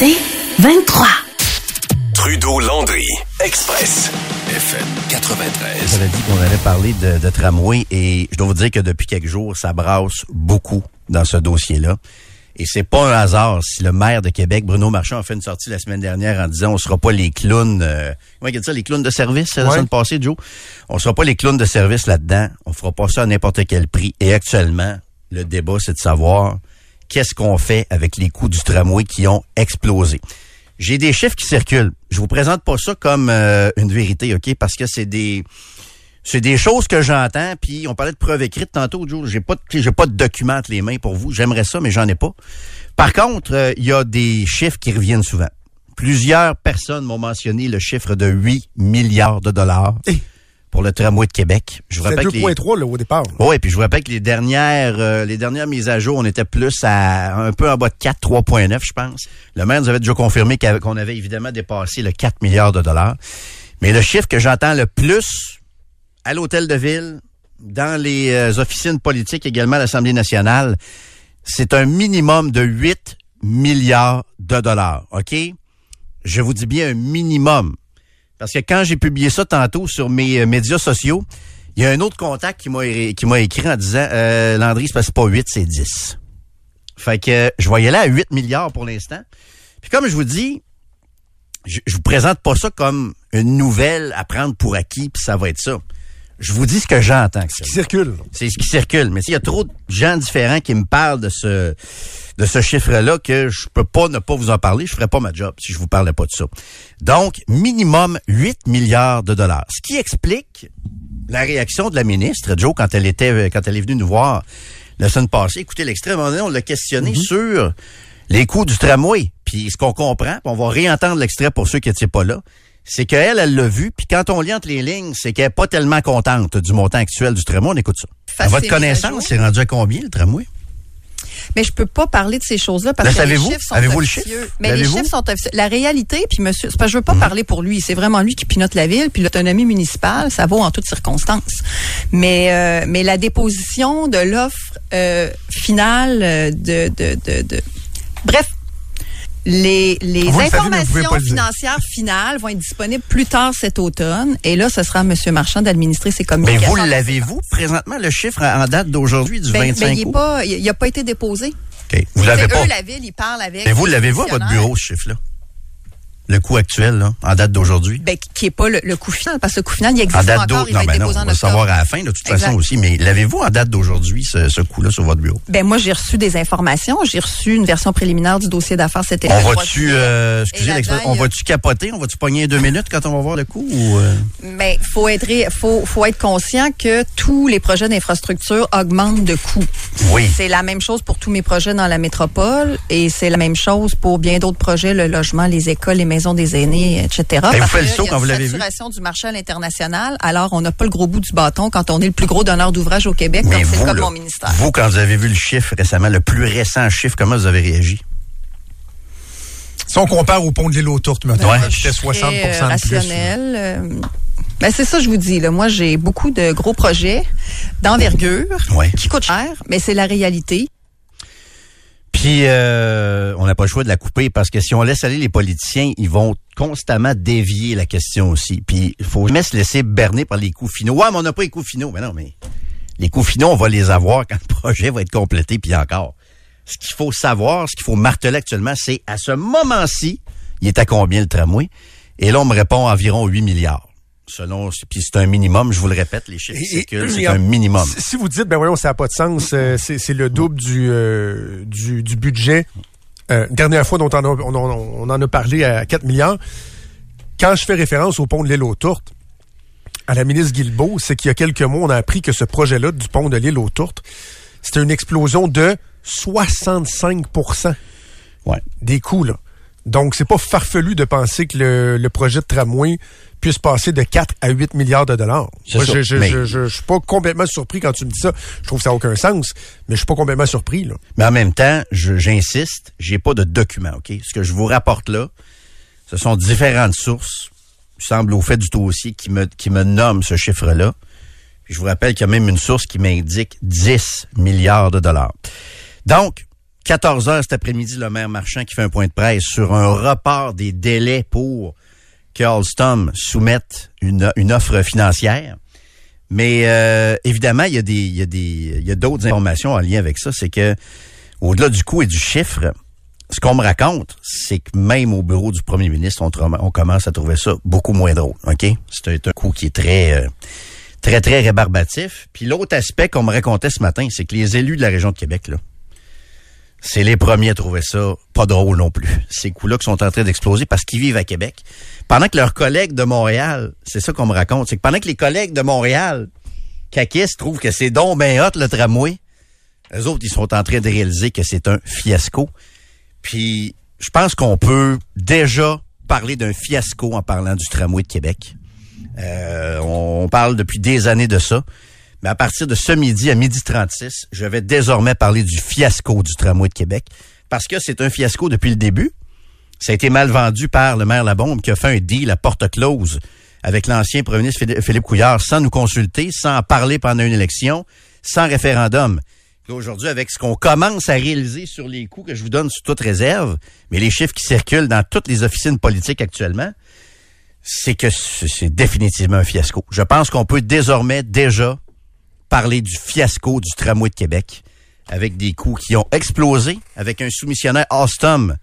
C'est 23. Trudeau-Landry, Express, FM 93. On a dit qu'on allait parler de, de tramway et je dois vous dire que depuis quelques jours, ça brasse beaucoup dans ce dossier-là. Et c'est pas un hasard si le maire de Québec, Bruno Marchand, a fait une sortie la semaine dernière en disant on sera pas les clowns, euh, comment il dit ça, les clowns de service la semaine passée, Joe? On sera pas les clowns de service là-dedans. On fera pas ça à n'importe quel prix. Et actuellement, le débat, c'est de savoir qu'est-ce qu'on fait avec les coûts du tramway qui ont explosé. J'ai des chiffres qui circulent. Je vous présente pas ça comme euh, une vérité, OK? Parce que c'est des c'est des choses que j'entends, puis on parlait de preuves écrites tantôt, Joe. J'ai pas, j'ai pas de documents entre les mains pour vous. J'aimerais ça, mais j'en ai pas. Par contre, euh, il y a des chiffres qui reviennent souvent. Plusieurs personnes m'ont mentionné le chiffre de 8 milliards de dollars pour le tramway de Québec. Je vous rappelle que les- 2.3 là, au départ. oui, puis je vous rappelle que les dernières euh, les dernières mises à jour, on était plus à un peu en bas de 4, 3.9, je pense. Le maire nous avait déjà confirmé qu'on avait évidemment dépassé le 4 milliards de dollars. Mais le chiffre que j'entends le plus à l'hôtel de ville, dans les euh, officines politiques également à l'Assemblée nationale, c'est un minimum de 8 milliards de dollars, OK? Je vous dis bien un minimum. Parce que quand j'ai publié ça tantôt sur mes euh, médias sociaux, il y a un autre contact qui m'a écrit en disant euh, Landry, c'est pas 8, c'est 10. Fait que je voyais là à 8 milliards pour l'instant. Puis comme je vous dis, je, je vous présente pas ça comme une nouvelle à prendre pour acquis, puis ça va être ça. Je vous dis ce que j'entends. que Qui circule. c'est ce qui circule. Mais s'il y a trop de gens différents qui me parlent de ce de ce chiffre-là que je peux pas ne pas vous en parler, je ferais pas ma job si je vous parlais pas de ça. Donc, minimum 8 milliards de dollars. Ce qui explique la réaction de la ministre, Joe, quand elle était quand elle est venue nous voir la semaine passée. Écoutez l'extrait, à un moment donné, on l'a questionné sur les coûts du tramway. Puis ce qu'on comprend, puis on va réentendre l'extrait pour ceux qui n'étaient pas là, c'est qu'elle, elle l'a vu, puis quand on lit entre les lignes, c'est qu'elle est pas tellement contente du montant actuel du tramway. On écoute ça. À votre connaissance, c'est rendu à combien le tramway? Mais je peux pas parler de ces choses-là parce Le que les chiffres sont Avez-vous le officieux. chiffre? Mais les chiffres sont officieux. La réalité, puis monsieur, parce que je veux Mhm. pas parler pour lui, c'est vraiment lui qui pilote la ville, puis l'autonomie municipale, ça vaut en toutes circonstances. Mais euh, mais la déposition de l'offre euh, finale euh, de, de de de bref. Les, savez, mais pouvez informations pas le financières finales vont être disponibles plus tard cet automne. Et là, ce sera à M. Marchand d'administrer ses Mais communications. vous l'avez-vous? Présentement, le chiffre en date d'aujourd'hui du Ben, 25 ben, il pas, il n'a pas été déposé. OK. Vous l'avez pas. eux, la ville, ils parlent avec. Mais vous l'avez-vous à votre bureau, ce chiffre-là? Le coût actuel, là, en date d'aujourd'hui? Ben, qui est pas le, le coût final, parce que le coût final, il existe En date encore, il non, va être ben non, on en va savoir à la fin, de toute Exact. façon aussi. Mais l'avez-vous en date d'aujourd'hui, ce, ce coût-là, sur votre bureau? Ben, moi, j'ai reçu des informations. J'ai reçu une version préliminaire du dossier d'affaires cet été. On le 3 va-tu, euh, excusez on va-tu capoter? On va-tu pogner deux minutes quand on va voir le coût? Ou, euh? Mais faut être, faut, faut être conscient que tous les projets d'infrastructure augmentent de coût. Oui. C'est la même chose pour tous mes projets dans la métropole et c'est la même chose pour bien d'autres projets, le logement, les écoles, les maisons des aînés, etc. vous Parce faites le saut quand vous l'avez vu? saturation du marché à l'international. Alors, on n'a pas le gros bout du bâton quand on est le plus gros donneur d'ouvrage au Québec, Mais comme c'est vous, le cas de mon ministère. vous, quand vous avez vu le chiffre récemment, le plus récent chiffre, comment vous avez réagi? Si on compare au pont de l'île aux Tourtes, maintenant, Ouais. c'était 60 Très, euh, de plus. rationnel. euh, ben c'est ça je vous dis là. Moi j'ai beaucoup de gros projets d'envergure Ouais. qui coûtent cher, mais c'est la réalité. Puis, euh, on n'a pas le choix de la couper parce que si on laisse aller les politiciens, ils vont constamment dévier la question aussi. Puis, il faut jamais se laisser berner par les coups finaux. Ouais, mais on n'a pas les coups finaux. Mais non, mais les coups finaux, on va les avoir quand le projet va être complété, puis encore. Ce qu'il faut savoir, ce qu'il faut marteler actuellement, c'est à ce moment-ci, il est à combien le tramway? Et là, on me répond environ 8 milliards. Selon, puis c'est un minimum, je vous le répète, les chiffres c'est un minimum. Si vous dites, ben voyons, ça n'a pas de sens, euh, c'est le double du, euh, du, du budget. Euh, dernière fois dont on en a parlé à 4 milliards. Quand je fais référence au pont de l'île aux Tourtes, à la ministre Guilbeault, c'est qu'il y a quelques mois, on a appris que ce projet-là du pont de l'île aux Tourtes, c'était une explosion de 65 Ouais. des coûts. Là. Donc, c'est pas farfelu de penser que le, le projet de tramway puisse passer de 4 à 8 milliards de dollars. Moi, je, je, mais- je, je, je suis pas complètement surpris quand tu me dis ça. Je trouve que ça n'a aucun sens, mais je suis pas complètement surpris. Là. Mais en même temps, je- j'insiste, j'ai pas de document, OK? Ce que je vous rapporte là, ce sont différentes sources, il semble au fait du dossier, qui me, qui me nomment ce chiffre-là. Je vous rappelle qu'il y a même une source qui m'indique 10 milliards de dollars. Donc, 14 heures cet après-midi, le maire Marchand qui fait un point de presse sur un report des délais pour que Alstom soumette une, offre financière. Mais euh, évidemment, il y a des, il y a des, il y a d'autres informations en lien avec ça. C'est que au-delà du coût et du chiffre, ce qu'on me raconte, c'est que même au bureau du premier ministre, on, on commence à trouver ça beaucoup moins drôle. Ok, c'est un, coût qui est très, euh, très, très rébarbatif. Puis l'autre aspect qu'on me racontait ce matin, c'est que les élus de la région de Québec, là, c'est les premiers à trouver ça pas drôle non plus. Ces coûts-là qui sont en train d'exploser parce qu'ils vivent à Québec. Pendant que leurs collègues de Montréal, c'est ça qu'on me raconte, c'est que pendant que les collègues de Montréal, Kakis, trouvent que c'est donc ben hot le tramway, les autres, ils sont en train de réaliser que c'est un fiasco. Puis, je pense qu'on peut déjà parler d'un fiasco en parlant du tramway de Québec. Euh, on parle depuis des années de ça. Mais à partir de ce midi, à midi 36, je vais désormais parler du fiasco du tramway de Québec. Parce que c'est un fiasco depuis le début. Ça a été mal vendu par le maire Labombe qui a fait un deal à porte close avec l'ancien premier ministre Philippe Couillard sans nous consulter, sans parler pendant une élection, sans référendum. Aujourd'hui, avec ce qu'on commence à réaliser sur les coûts que je vous donne sous toute réserve, mais les chiffres qui circulent dans toutes les officines politiques actuellement, c'est que c'est définitivement un fiasco. Je pense qu'on peut désormais déjà parler du fiasco du tramway de Québec avec des coûts qui ont explosé, avec un soumissionnaire Alstom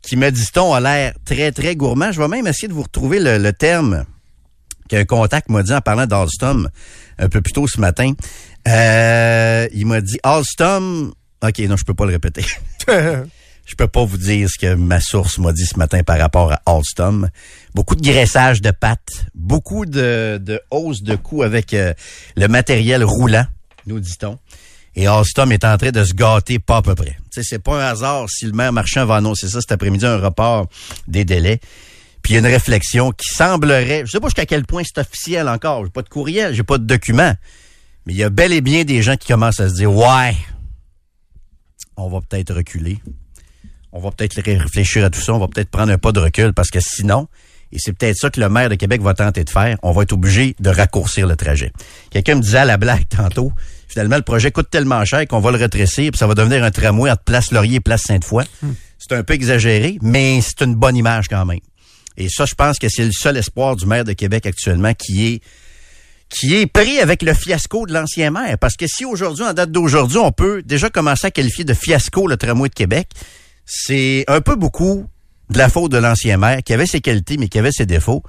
qui, me dit-on, a l'air très, très gourmand. Je vais même essayer de vous retrouver le, terme qu'un contact m'a dit en parlant d'Alstom un peu plus tôt ce matin. Euh, il m'a dit Alstom... OK, non, je peux pas le répéter. je peux pas vous dire ce que ma source m'a dit ce matin par rapport à Alstom. Beaucoup de graissage de pattes, beaucoup de, de hausse de coûts avec euh, le matériel roulant, nous dit-on. Et Alstom est en train de se gâter pas à peu près. C'est pas un hasard si le maire Marchand va annoncer ça cet après-midi, un report des délais. Puis il y a une réflexion qui semblerait, je sais pas jusqu'à quel point c'est officiel encore, j'ai pas de courriel, j'ai pas de document, mais il y a bel et bien des gens qui commencent à se dire, ouais, on va peut-être reculer on va peut-être réfléchir à tout ça, on va peut-être prendre un pas de recul parce que sinon, et c'est peut-être ça que le maire de Québec va tenter de faire, on va être obligé de raccourcir le trajet. Quelqu'un me disait à la blague tantôt, finalement, le projet coûte tellement cher qu'on va le retresser, puis ça va devenir un tramway entre Place Laurier et Place Sainte-Foy. Hmm. C'est un peu exagéré, mais c'est une bonne image quand même. Et ça, je pense que c'est le seul espoir du maire de Québec actuellement qui est qui est pris avec le fiasco de l'ancien maire. Parce que si aujourd'hui, en date d'aujourd'hui, on peut déjà commencer à qualifier de fiasco le tramway de Québec, c'est un peu beaucoup de la faute de l'ancien maire, qui avait ses qualités, mais qui avait ses défauts.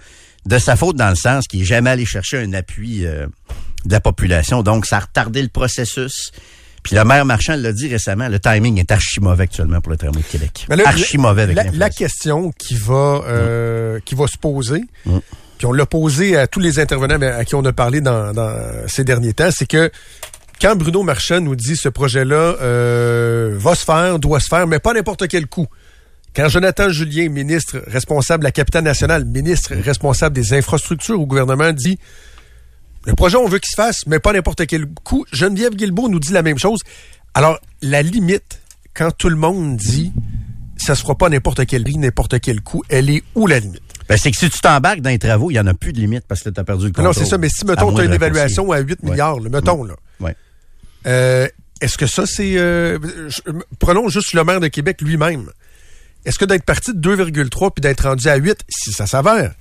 De sa faute dans le sens qu'il n'est jamais allé chercher un appui euh, de la population. Donc, ça a retardé le processus. Puis le maire Marchand l'a dit récemment, le timing est archi mauvais actuellement pour le tramway de Québec. archi mauvais avec la, la question qui va euh, qui va se poser, mm. puis on l'a posé à tous les intervenants à qui on a parlé dans, dans ces derniers temps, c'est que quand Bruno Marchand nous dit ce projet-là euh, va se faire, doit se faire, mais pas n'importe quel coup. Quand Jonathan Julien, ministre responsable de la capitale nationale, ministre responsable des infrastructures au gouvernement, dit le projet, on veut qu'il se fasse, mais pas n'importe quel coup. Geneviève Guilbeault nous dit la même chose. Alors, la limite, quand tout le monde dit ça se fera pas n'importe quel prix, n'importe quel coup, elle est où la limite? Ben, c'est que si tu t'embarques dans les travaux, il n'y en a plus de limite parce que tu as perdu le contrôle. Non, c'est ça, mais si, mettons, tu as une évaluation à 8 milliards, mettons, là. Ouais. Euh, est-ce que ça, c'est... Euh, prenons juste le maire de Québec lui-même. Est-ce que d'être parti de 2,3 puis d'être rendu à 8, si ça s'avère,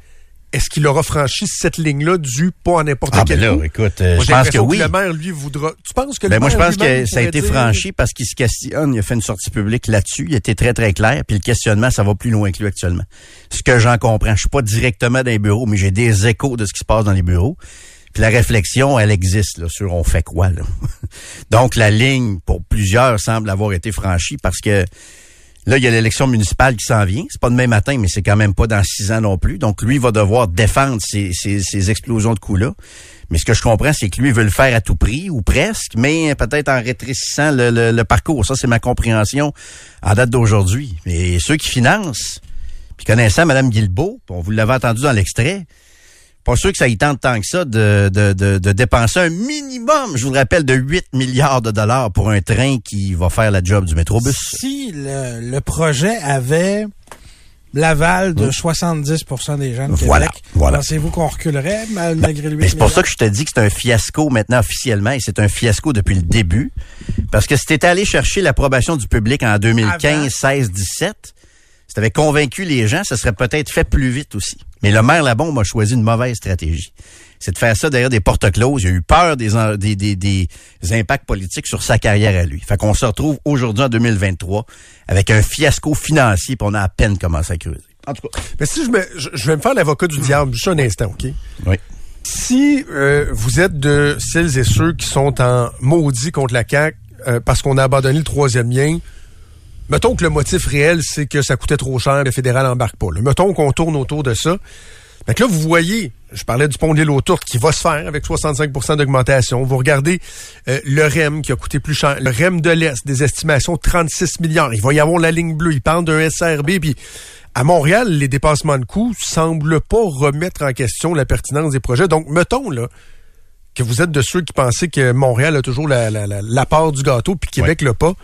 est-ce qu'il aura franchi cette ligne-là du pas à n'importe ah, quel ben là, écoute, euh, je pense que oui. le maire, lui, voudra... Tu penses que ben le moi, je pense que ça a été franchi parce qu'il se questionne. Il a fait une sortie publique là-dessus. Il était très, très clair. Puis le questionnement, ça va plus loin que lui actuellement. Ce que j'en comprends, je suis pas directement dans les bureaux, mais j'ai des échos de ce qui se passe dans les bureaux. Puis la réflexion, elle existe là, sur on fait quoi. Là. Donc la ligne, pour plusieurs, semble avoir été franchie parce que là, il y a l'élection municipale qui s'en vient. C'est pas demain matin, mais c'est quand même pas dans six ans non plus. Donc lui va devoir défendre ces, ces, explosions de coûts-là. Mais ce que je comprends, c'est que lui veut le faire à tout prix, ou presque, mais peut-être en rétrécissant le, le, parcours. Ça, c'est ma compréhension en date d'aujourd'hui. Mais ceux qui financent, puis connaissant Mme Guilbeault, on vous l'avait entendu dans l'extrait, pas sûr que ça y tente tant que ça de, de, de, dépenser un minimum, je vous le rappelle, de 8 milliards de dollars pour un train qui va faire la job du métrobus. Si le, le projet avait l'aval de 70% des gens de Voilà, Québec. voilà. Pensez-vous qu'on reculerait mal- malgré lui? Mais c'est pour ça que je te dis que c'est un fiasco maintenant officiellement et c'est un fiasco depuis le début. Parce que si t'étais allé chercher l'approbation du public en 2015, 16, 17, si t'avais convaincu les gens, ça serait peut-être fait plus vite aussi. Mais le maire Labombe a choisi une mauvaise stratégie. C'est de faire ça derrière des portes closes. Il a eu peur des, des, des, des impacts politiques sur sa carrière à lui. Fait qu'on se retrouve aujourd'hui en 2023 avec un fiasco financier puis on a à peine commencé à creuser. En tout cas. Mais si je, me, je, je vais me faire l'avocat du diable juste un instant, OK? Oui. Si euh, vous êtes de celles et ceux qui sont en maudit contre la CAQ euh, parce qu'on a abandonné le troisième lien, mettons que le motif réel, c'est que ça coûtait trop cher, le fédéral embarque pas. là. Mettons qu'on tourne autour de ça. Que là, vous voyez, je parlais du pont de l'île aux Tourtes qui va se faire avec 65% d'augmentation. Vous regardez euh, le REM qui a coûté plus cher. Le REM de l'Est, des estimations de 36 milliards. Il va y avoir la ligne bleue. Il parle d'un SRB. Puis à Montréal, les dépassements de coûts semblent pas remettre en question la pertinence des projets. Donc, mettons là que vous êtes de ceux qui pensaient que Montréal a toujours la, la, la, la part du gâteau puis Québec l'a pas.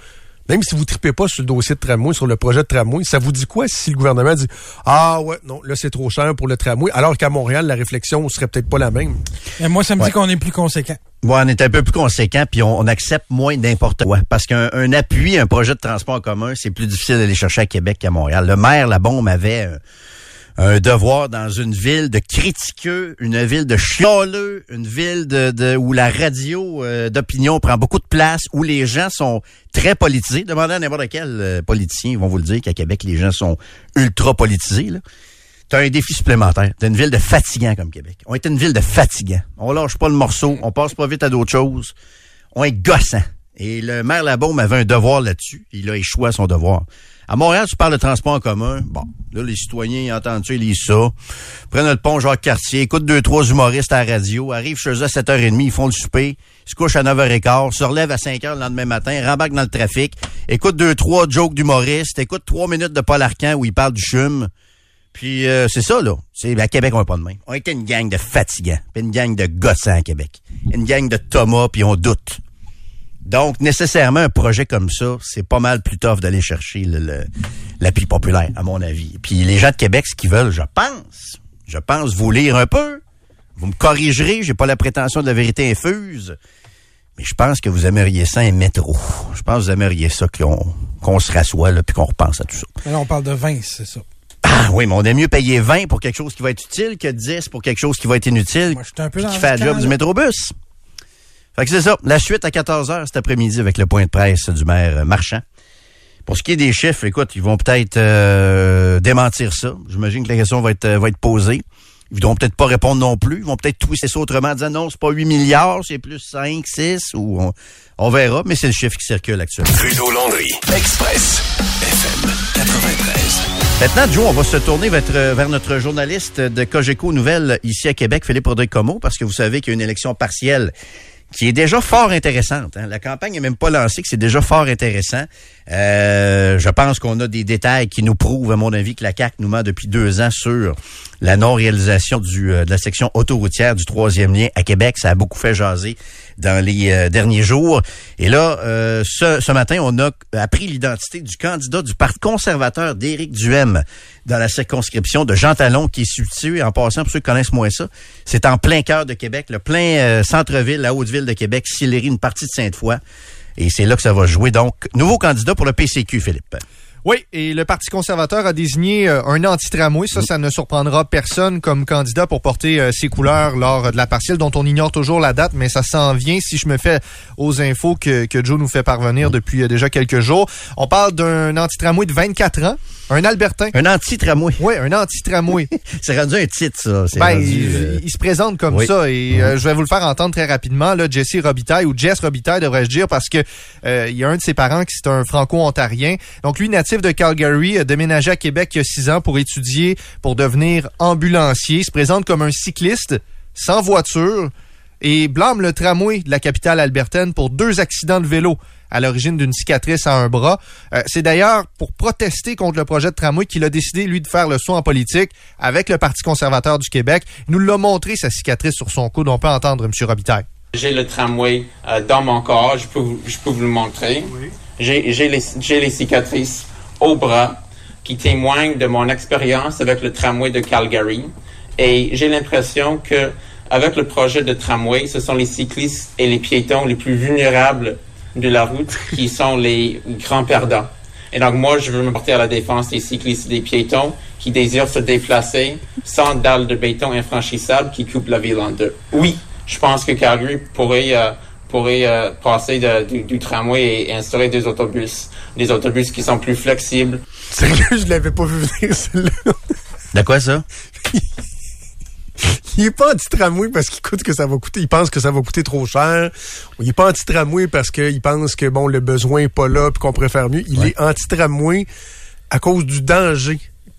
Même si vous tripez pas sur le dossier de tramway, sur le projet de tramway, ça vous dit quoi si le gouvernement dit Ah ouais, non, là c'est trop cher pour le tramway, alors qu'à Montréal, la réflexion serait peut-être pas la même? Mais moi, ça me Ouais. dit qu'on est plus conséquent. Ouais, on est un peu plus conséquent, puis on, on accepte moins n'importe quoi. Parce qu'un un appui, un projet de transport en commun, c'est plus difficile d'aller chercher à Québec qu'à Montréal. Le maire, la bombe, avait un, un devoir dans une ville de critiqueux, une ville de chialeux, une ville de, de- où la radio euh, d'opinion prend beaucoup de place, où les gens sont très politisés. Demandez à n'importe quel euh, politicien, ils vont vous le dire qu'à Québec, les gens sont ultra politisés. Là. T'as un défi supplémentaire. T'as une ville de fatigants comme Québec. On est une ville de fatigants. On lâche pas le morceau, on passe pas vite à d'autres choses. On est gossant. Et le maire Labaume avait un devoir là-dessus. Il a échoué à son devoir. À Montréal, tu parles de transport en commun. Bon, là, les citoyens ils entendent ça, ils lisent ça. Prennent le pont Jacques-Cartier, écoutent deux, trois humoristes à la radio, arrivent chez eux à 7h30, ils font le souper, se couchent à 9h15, se relèvent à 5h le lendemain matin, rembarquent dans le trafic, écoutent deux, trois jokes d'humoristes, écoutent trois minutes de Paul Arcan où il parle du chum. Puis euh, c'est ça, là. C'est, à Québec, on est pas de même. On était une gang de fatigants, puis une gang de gossants à Québec. Une gang de Thomas, puis on doute. Donc, nécessairement, un projet comme ça, c'est pas mal plus tough d'aller chercher le, le- l'appui populaire, à mon avis. Puis les gens de Québec, ce qu'ils veulent, je pense, je pense vous lire un peu. Vous me corrigerez, j'ai pas la prétention de la vérité infuse. Mais je pense que vous aimeriez ça un métro. Je pense que vous aimeriez ça qu'on, se rassoie, là, puis qu'on repense à tout ça. Mais là, on parle de 20, c'est ça. Ah oui, mais on aime mieux payer 20 pour quelque chose qui va être utile que 10 pour quelque chose qui va être inutile, Moi, je suis un peu dans qui fait la job du métrobus. Fait que c'est ça. La suite à 14h cet après-midi avec le point de presse du maire euh, Marchand. Pour ce qui est des chiffres, écoute, ils vont peut-être euh, démentir ça. J'imagine que la question va être, euh, va être posée. Ils voudront peut-être pas répondre non plus. Ils vont peut-être twister ça autrement en disant non, c'est pas 8 milliards, c'est plus 5, 6, ou on, on verra, mais c'est le chiffre qui circule actuellement. Trudeau Landry, Express, FM 93. Maintenant, Joe, on va se tourner vers, euh, vers notre journaliste de Cogeco Nouvelles ici à Québec, Philippe Rodrigue-Comeau, parce que vous savez qu'il y a une élection partielle qui est déjà fort intéressante. hein. La campagne n'est même pas lancée, que c'est déjà fort intéressant. Euh, je pense qu'on a des détails qui nous prouvent, à mon avis, que la CAQ nous ment depuis deux ans sur la non-réalisation euh, de la section autoroutière du troisième lien à Québec. Ça a beaucoup fait jaser dans les euh, derniers jours. Et là, euh, ce, matin, on a appris l'identité du candidat du Parti conservateur d'Éric Duhem dans la circonscription de Jean Talon, qui est situé, en passant, pour ceux qui connaissent moins ça, c'est en plein cœur de Québec, le plein centre-ville, la haute ville de Québec, Sillery, une partie de Sainte-Foy. Et c'est là que ça va jouer. Donc, nouveau candidat pour le PCQ, Philippe. Oui, et le Parti conservateur a désigné euh, un anti-tramway. Ça, ça ne surprendra personne comme candidat pour porter euh, ses couleurs lors de la partielle, dont on ignore toujours la date, mais ça s'en vient si je me fais aux infos que, que Joe nous fait parvenir depuis euh, déjà quelques jours. On parle d'un anti-tramway de 24 ans, un Albertain. Un anti-tramway. Oui, un anti-tramway. C'est rendu un titre, ça. Ben, rendu, il, euh, il se présente comme oui. ça et euh, je vais vous le faire entendre très rapidement. Là, Jesse Robitaille ou Jess Robitaille devrais-je dire parce que euh, il y a un de ses parents qui c'est un franco-ontarien. Donc lui, natif de Calgary, a déménagé à Québec il y a six ans pour étudier, pour devenir ambulancier. Il se présente comme un cycliste sans voiture et blâme le tramway de la capitale albertaine pour deux accidents de vélo à l'origine d'une cicatrice à un bras. Euh, c'est d'ailleurs pour protester contre le projet de tramway qu'il a décidé, lui, de faire le saut en politique avec le Parti conservateur du Québec. Il nous l'a montré, sa cicatrice sur son coude. On peut entendre M. Robitaille. J'ai le tramway euh, dans mon corps, je peux, vous- je peux vous le montrer. J'ai j'ai les, j'ai les cicatrices au bras qui témoignent de mon expérience avec le tramway de Calgary. Et j'ai l'impression que avec le projet de tramway, ce sont les cyclistes et les piétons les plus vulnérables de la route qui sont les grands perdants. Et donc, moi, je veux me porter à la défense des cyclistes et des piétons qui désirent se déplacer sans dalles de béton infranchissables qui coupent la ville en deux. Oui, je pense que Calgary pourrait, euh, pourrait euh, passer de- du, du tramway et instaurer des autobus. Des autobus qui sont plus flexibles, Sérieux, je l'avais pas vu venir, celle-là. De quoi ça? Il est pas anti-tramway parce qu'il coûte que ça va coûter. Il pense que ça va coûter trop cher. Il est pas anti-tramway parce qu'il pense que bon le besoin est pas là puis qu'on préfère mieux. Il est anti-tramway à cause du danger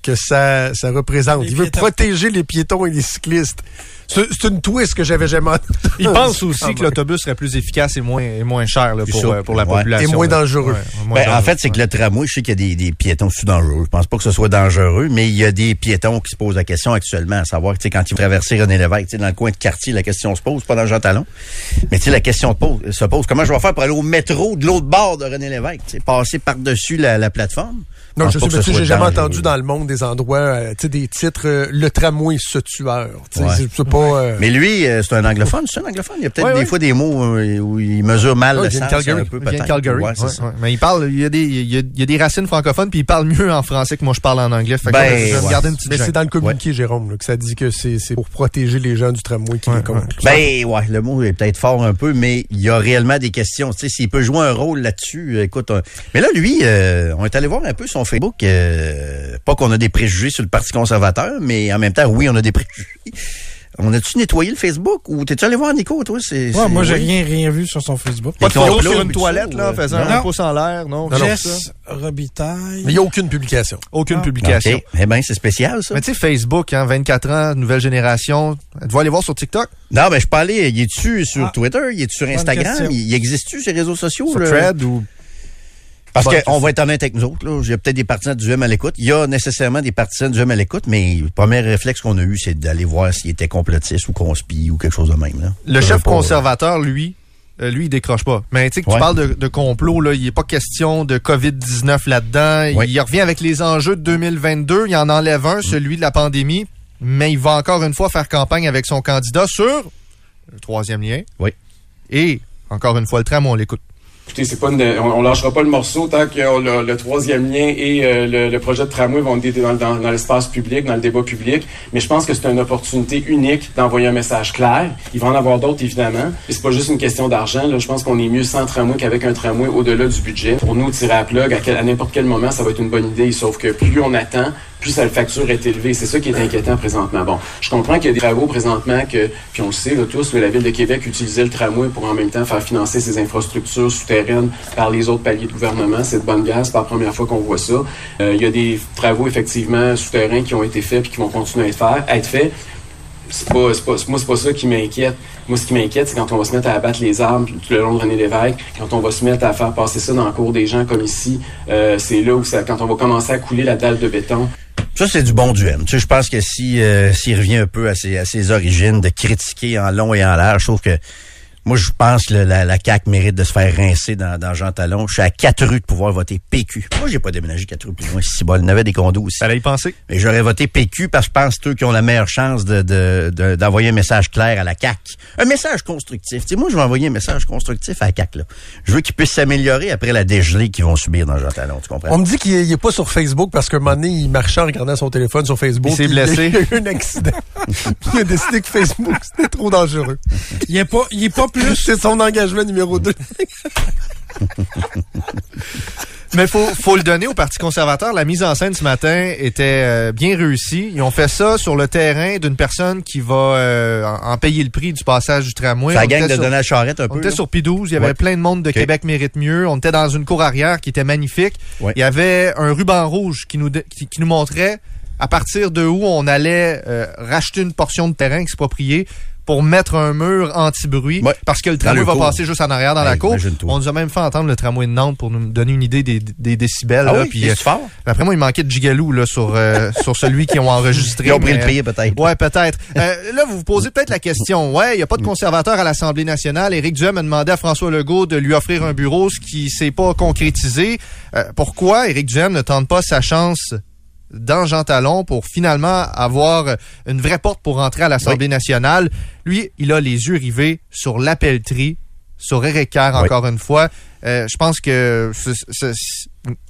que ça, ça représente. Les il veut protéger les piétons et les cyclistes. C'est une twist que j'avais jamais. Il pense aussi Ah, que l'autobus serait plus efficace et moins, et moins cher là, pour, euh, pour la ouais. population. Et moins dangereux. Ouais, moins Ben, en fait, c'est que le tramway, je sais qu'il y a des, des piétons sous dangereux. Je pense pas que ce soit dangereux, mais il y a des piétons qui se posent la question actuellement, à savoir, tu sais, quand ils traversent René Lévesque, tu sais, dans le coin de quartier, la question se pose, pas dans Jean Talon. Mais tu sais, la question se pose, se pose, comment je vais faire pour aller au métro de l'autre bord de René Lévesque, passer par-dessus la, la plateforme? Non, pense je pas sais, que j'ai jamais entendu dans le monde des endroits, euh, tu sais, des titres, euh, le tramway ce tueur. Tu sais, Ouais. c'est- pas. euh, Mais lui, euh, c'est un anglophone, c'est un anglophone. Il y a peut-être Ouais, des ouais. fois des mots où il mesure mal Ouais, le sens. Calgary. un peu, Il vient de. Calgary. Ouais, c'est Ouais, ça. ouais. Mais il parle, il y, a des, il, y a, il y a des racines francophones, puis il parle mieux en français que moi je parle en anglais. Fait que Ben, je vais garder une petite mais c'est dans le communiqué, Jérôme, là, que ça dit que c'est c'est pour protéger les gens du tramway qui les comptent. Ben ouais, le mot est peut-être fort un peu, mais il y a réellement des questions. Tu sais, s'il peut jouer un rôle là-dessus, écoute. mais là, lui, on est allé voir un peu son Facebook. euh, pas qu'on a des préjugés sur le Parti conservateur, mais en même temps, oui, on a des préjugés. On a-tu nettoyé le Facebook ou t'es-tu allé voir Nico, toi? C'est, Ouais, c'est- moi, j'ai oui. rien, rien vu sur son Facebook. Pas de photo sur une toilette, là, faisant non. un pouce en l'air, non? Jess Robitaille. Mais il n'y a aucune publication. Aucune Ah. publication. Eh ben, c'est spécial, ça. Mais tu sais, Facebook, hein, 24 ans, nouvelle génération. Tu vas aller voir sur TikTok, Non, mais je peux aller. Il est-tu sur Ah. Twitter? Il est sur Instagram? Il, il existe-tu ces réseaux sociaux? sur là? Thread ou... Parce qu'on va être honnête avec nous autres. Là. Il y a peut-être des partisans du M à l'écoute. Il y a nécessairement des partisans du M à l'écoute, mais le premier réflexe qu'on a eu, c'est d'aller voir s'il était complotiste ou conspi ou quelque chose de même. Là. Le chef pas- conservateur, lui, euh, lui, il décroche pas. Mais tu sais que Ouais. tu parles de, de complot, là, il n'est pas question de COVID-19 là-dedans. Ouais. Il revient avec les enjeux de 2022. Il en enlève un, celui de la pandémie. Mais il va encore une fois faire campagne avec son candidat sur le troisième lien. Oui. Et, encore une fois, le tram, on l'écoute. Écoutez, c'est pas une- on, on lâchera pas le morceau tant que euh, le, troisième lien et euh, le, projet de tramway vont être dans, dans, l'espace public, dans le débat public. Mais je pense que c'est une opportunité unique d'envoyer un message clair. Il va en avoir d'autres, évidemment. Et c'est pas juste une question d'argent. Là. Je pense qu'on est mieux sans tramway qu'avec un tramway au-delà du budget. Pour nous, tirer à plug, à n'importe quel moment, ça va être une bonne idée. Sauf que plus on attend, plus la facture est élevée. C'est ça qui est inquiétant présentement. Bon, je comprends qu'il y a des travaux présentement que, puis on le sait là, tous, la Ville de Québec utilisait le tramway pour en même temps faire financer ses infrastructures souterraines par les autres paliers de gouvernement. C'est de bonne c'est pas la première fois qu'on voit ça. Euh, il y a des travaux effectivement souterrains qui ont été faits puis qui vont continuer à être, faits. C'est pas, pas, moi, c'est pas ça qui m'inquiète. Moi, ce qui m'inquiète, c'est quand on va se mettre à abattre les arbres tout le long de René Lévesque, quand on va se mettre à faire passer ça dans le cours des gens comme ici, euh, c'est là où ça, quand on va commencer à couler la dalle de béton. Ça, c'est du bon du M. Tu je pense que si euh, s'il revient un peu à ses, à ses origines, de critiquer en long et en large, je trouve que moi, je pense que la, la CAQ mérite de se faire rincer dans, dans Jean Talon. Je suis à quatre rues de pouvoir voter PQ. Moi, j'ai pas déménagé quatre rues plus loin. Si bon, il y en avait des condos aussi. Fallait y penser? Mais j'aurais voté PQ parce que je pense que c'est eux qui ont la meilleure chance de, de, de- d'envoyer un message clair à la CAQ. Un message constructif. Tu sais, moi, je vais envoyer un message constructif à la CAQ. Là. Je veux qu'ils puissent s'améliorer après la dégelée qu'ils vont subir dans Jean Talon. Tu comprends? On me dit qu'il est, il est pas sur Facebook parce qu'à un moment donné, il marchait en regardant son téléphone sur Facebook. Il s'est blessé. Il a eu un accident. Puis il a décidé que Facebook, c'était trop dangereux. Il est pas, il est pas plus. C'est son engagement numéro 2. Mais faut, faut le donner au Parti conservateur. La mise en scène ce matin était euh, bien réussie. Ils ont fait ça sur le terrain d'une personne qui va euh, en en payer le prix du passage du tramway. C'est la On gang était de sur- Donald Charrette un On peu. était là. sur P12, il y avait Ouais. plein de monde de. Québec mérite mieux. On était dans une cour arrière qui était magnifique. Ouais. Il y avait un ruban rouge qui nous, de- qui, qui nous montrait à partir de où on allait euh, racheter une portion de terrain exproprié pour mettre un mur anti-bruit Ouais. parce que le tramway le va cours. passer juste en arrière dans la cour. On nous a même fait entendre le tramway de Nantes pour nous donner une idée des, des décibels. Ah là, oui, puis, euh, fort? après moi, il manquait de gigalou là, sur, euh, sur celui qu'ils ont enregistré. Ils ont pris mais- le prix, peut-être. Ouais, peut-être. Euh, là, vous vous posez peut-être la question. Ouais, il n'y a pas de conservateur à l'Assemblée nationale. Éric Duhem a demandé à François Legault de lui offrir un bureau, ce qui s'est pas concrétisé. Euh, pourquoi Éric Duhem ne tente pas sa chance dans Jean Talon pour finalement avoir une vraie porte pour rentrer à l'Assemblée nationale. Lui, il a les yeux rivés sur l'appelleterie, sur Eric Kerr, Oui. encore une fois. Euh, je pense que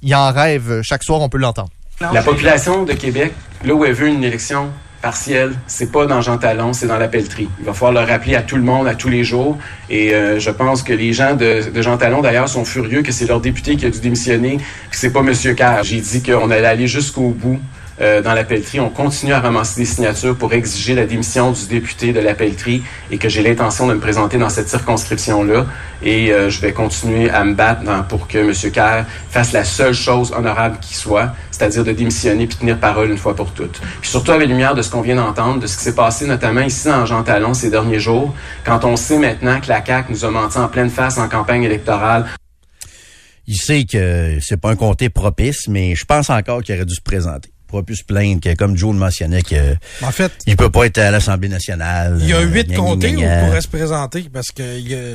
il en rêve. Chaque soir, on peut l'entendre. La population de Québec, là où elle veut une élection partielle, c'est pas dans Jean Talon, c'est dans la pelleterie. Il va falloir le rappeler à tout le monde, à tous les jours. Et euh, je pense que les gens de, de Jean Talon, d'ailleurs, sont furieux que c'est leur député qui a dû démissionner, que c'est pas M. Kerr. J'ai dit qu'on allait aller jusqu'au bout euh, dans la. On continue à ramasser des signatures pour exiger la démission du député de la et que j'ai l'intention de me présenter dans cette circonscription-là. Et euh, je vais continuer à me battre dans- pour que M. Kerr fasse la seule chose honorable qui soit, c'est-à-dire de démissionner puis tenir parole une fois pour toutes. Puis surtout à la lumière de ce qu'on vient d'entendre, de ce qui s'est passé notamment ici dans Jean Talon ces derniers jours, quand on sait maintenant que la CAQ nous a menti en pleine face en campagne électorale, Il sait que c'est pas un comté propice, mais je pense encore qu'il aurait dû se présenter. Il pourrait plus se plaindre que, comme Joe le mentionnait, que En fait, il peut pas être à l'Assemblée nationale. il y a Euh, huit comtés où il pourrait se présenter parce que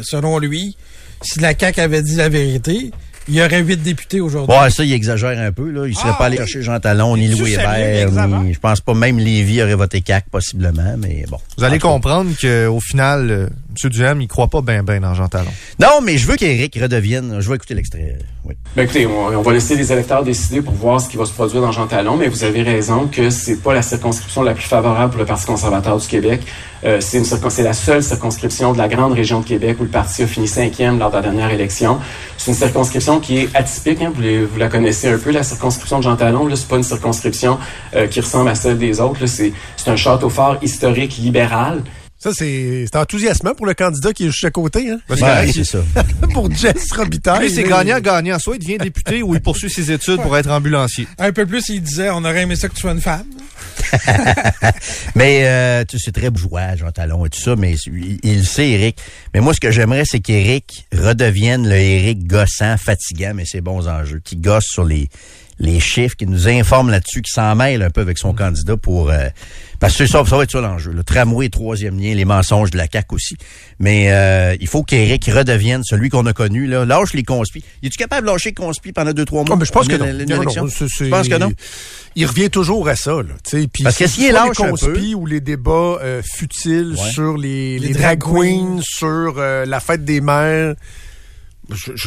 selon lui, si la CAQ avait dit la vérité, il y aurait huit députés aujourd'hui. Ouais, ça, il exagère un peu, là. Il serait Ah, pas allé chercher Jean Talon, ni Louis Hébert, ni, je pense pas même Lévy aurait voté CAC, possiblement, mais bon. Vous allez comprendre qu'au final, euh, M. Duhem, il croit pas bien ben dans Jean Talon. Non, mais je veux qu'Éric redevienne. Je vais écouter l'extrait. Oui. Ben écoutez, on, on va laisser les électeurs décider pour voir ce qui va se produire dans Jean Talon, mais vous avez raison que c'est pas la circonscription la plus favorable pour le Parti conservateur du Québec. Euh, c'est la seule circonscription de la grande région de Québec où le parti a fini cinquième lors de la dernière élection. C'est une circonscription qui est atypique. hein, vous, vous la connaissez un peu, la circonscription de Jean Talon. Là, c'est pas une circonscription euh, qui ressemble à celle des autres. c'est un château fort historique libéral. Ça, c'est enthousiasmant pour le candidat qui est juste à côté. Hein? Ouais, c'est ça. pour Jess Robitaille. Lui, c'est gagnant-gagnant. Soit il devient député ou il poursuit ses études pour être ambulancier. Un peu plus, il disait on aurait aimé ça que tu sois une femme. Mais euh, tu sais, c'est très bourgeois, Jean Talon et tout ça, mais il, il le sait, Éric. Mais moi, ce que j'aimerais, c'est qu'Éric redevienne le Éric gossant, fatigant, mais c'est bons enjeux, qui gosse sur les les chiffres, qui nous informe là-dessus, qui s'en mêle un peu avec son candidat pour... euh, parce que ça, ça va être ça l'enjeu. Le tramway, troisième lien, les mensonges de la CAQ aussi. Mais euh, il faut qu'Éric redevienne celui qu'on a connu. Là. Lâche les conspis. Es-tu capable de lâcher les conspis pendant deux, trois mois? Ah, mais je pense que non. Je pense que non. Il revient toujours à ça. Là, tu sais, puis Parce que c'est s'il est soit les lâche un conspis ou les débats euh, futiles Ouais. sur les, Les les drag drag queens, sur euh, la fête des mères.